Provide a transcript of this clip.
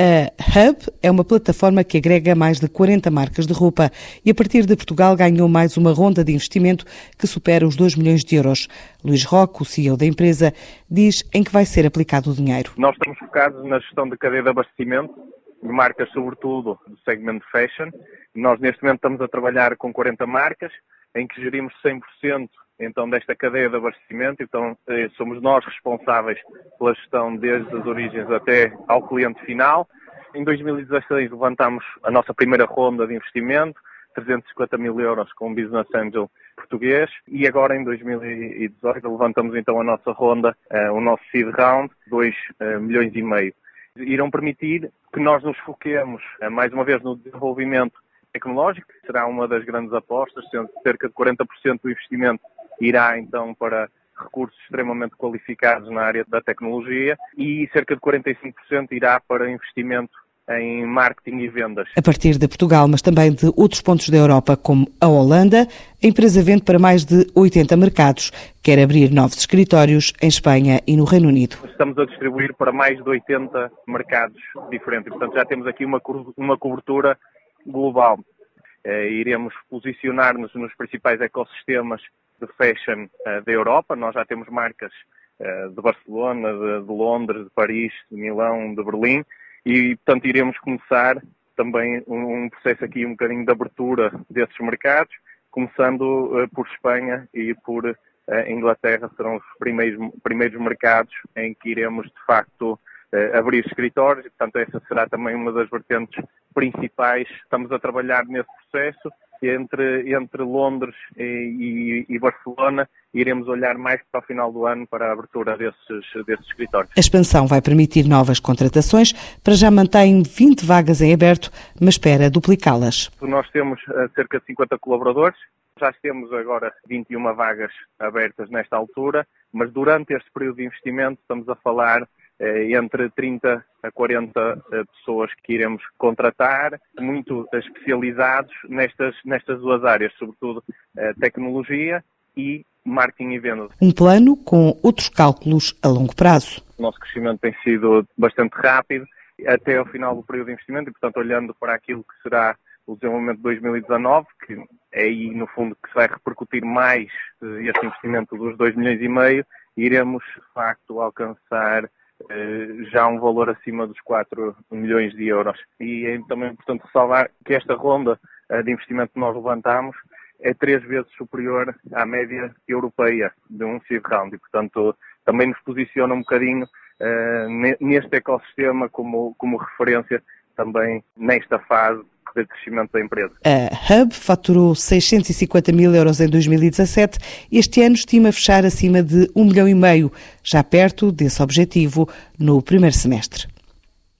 A Hub é uma plataforma que agrega mais de 40 marcas de roupa e, a partir de Portugal, ganhou mais uma ronda de investimento que supera os 2 milhões de euros. Luís Roque, o CEO da empresa, diz em que vai ser aplicado o dinheiro. Nós estamos focados na gestão de cadeia de abastecimento, de marcas, sobretudo do segmento fashion. Nós, neste momento, estamos a trabalhar com 40 marcas, em que gerimos 100% então desta cadeia de abastecimento, então eh, somos nós responsáveis pela gestão desde as origens até ao cliente final. Em 2016 levantamos a nossa primeira ronda de investimento, 350 mil euros com um Business Angel português e agora em 2018 levantamos então a nossa ronda, uh, o nosso seed round, 2 uh, eh, milhões e meio. Irão permitir que nós nos foquemos mais uma vez no desenvolvimento tecnológico, será uma das grandes apostas, sendo cerca de 40% do investimento irá então para recursos extremamente qualificados na área da tecnologia e cerca de 45% irá para investimento em marketing e vendas. A partir de Portugal, mas também de outros pontos da Europa, como a Holanda, a empresa vende para mais de 80 mercados. Quer abrir novos escritórios em Espanha e no Reino Unido. Estamos a distribuir para mais de 80 mercados diferentes. Portanto, já temos aqui uma, uma cobertura global. Eh, iremos posicionar-nos nos principais ecossistemas de fashion uh, da Europa. Nós já temos marcas uh, de Barcelona, de, de, Londres, de Paris, de Milão, de Berlim e, portanto, iremos começar também um, um processo aqui um bocadinho de abertura desses mercados, começando uh, por Espanha e por Inglaterra serão os primeiros, primeiros mercados em que iremos, de facto, abrir escritórios e, portanto, essa será também uma das vertentes principais. Estamos a trabalhar nesse processo entre, entre Londres e, e, e, Barcelona, iremos olhar mais para o final do ano para a abertura desses, desses escritórios. A expansão vai permitir novas contratações, para já mantém 20 vagas em aberto, mas espera duplicá-las. Nós temos eh, cerca de 50 colaboradores, já temos agora 21 vagas abertas nesta altura, mas durante este período de investimento estamos a falar entre 30 a 40 eh, pessoas que iremos contratar, muito especializados nestas, nestas duas áreas, sobretudo eh, tecnologia e marketing e vendas. Um plano com outros cálculos a longo prazo. O nosso crescimento tem sido bastante rápido até ao final do período de investimento e, portanto, olhando para aquilo que será o desenvolvimento de 2019, que é aí, no fundo, que se vai repercutir mais este investimento dos 2 milhões e meio, iremos, de facto, alcançar eh, já um valor acima dos 4 milhões de euros. E é também importante ressalvar que esta ronda eh, de investimento que nós levantamos é três vezes superior à média europeia de um seed round e, portanto, também nos posiciona um bocadinho uh, neste ecossistema como, como referência também nesta fase de crescimento da empresa. A Hub faturou 650 mil euros em 2017. Este ano estima fechar acima de um milhão e meio, já perto desse objetivo no primeiro semestre.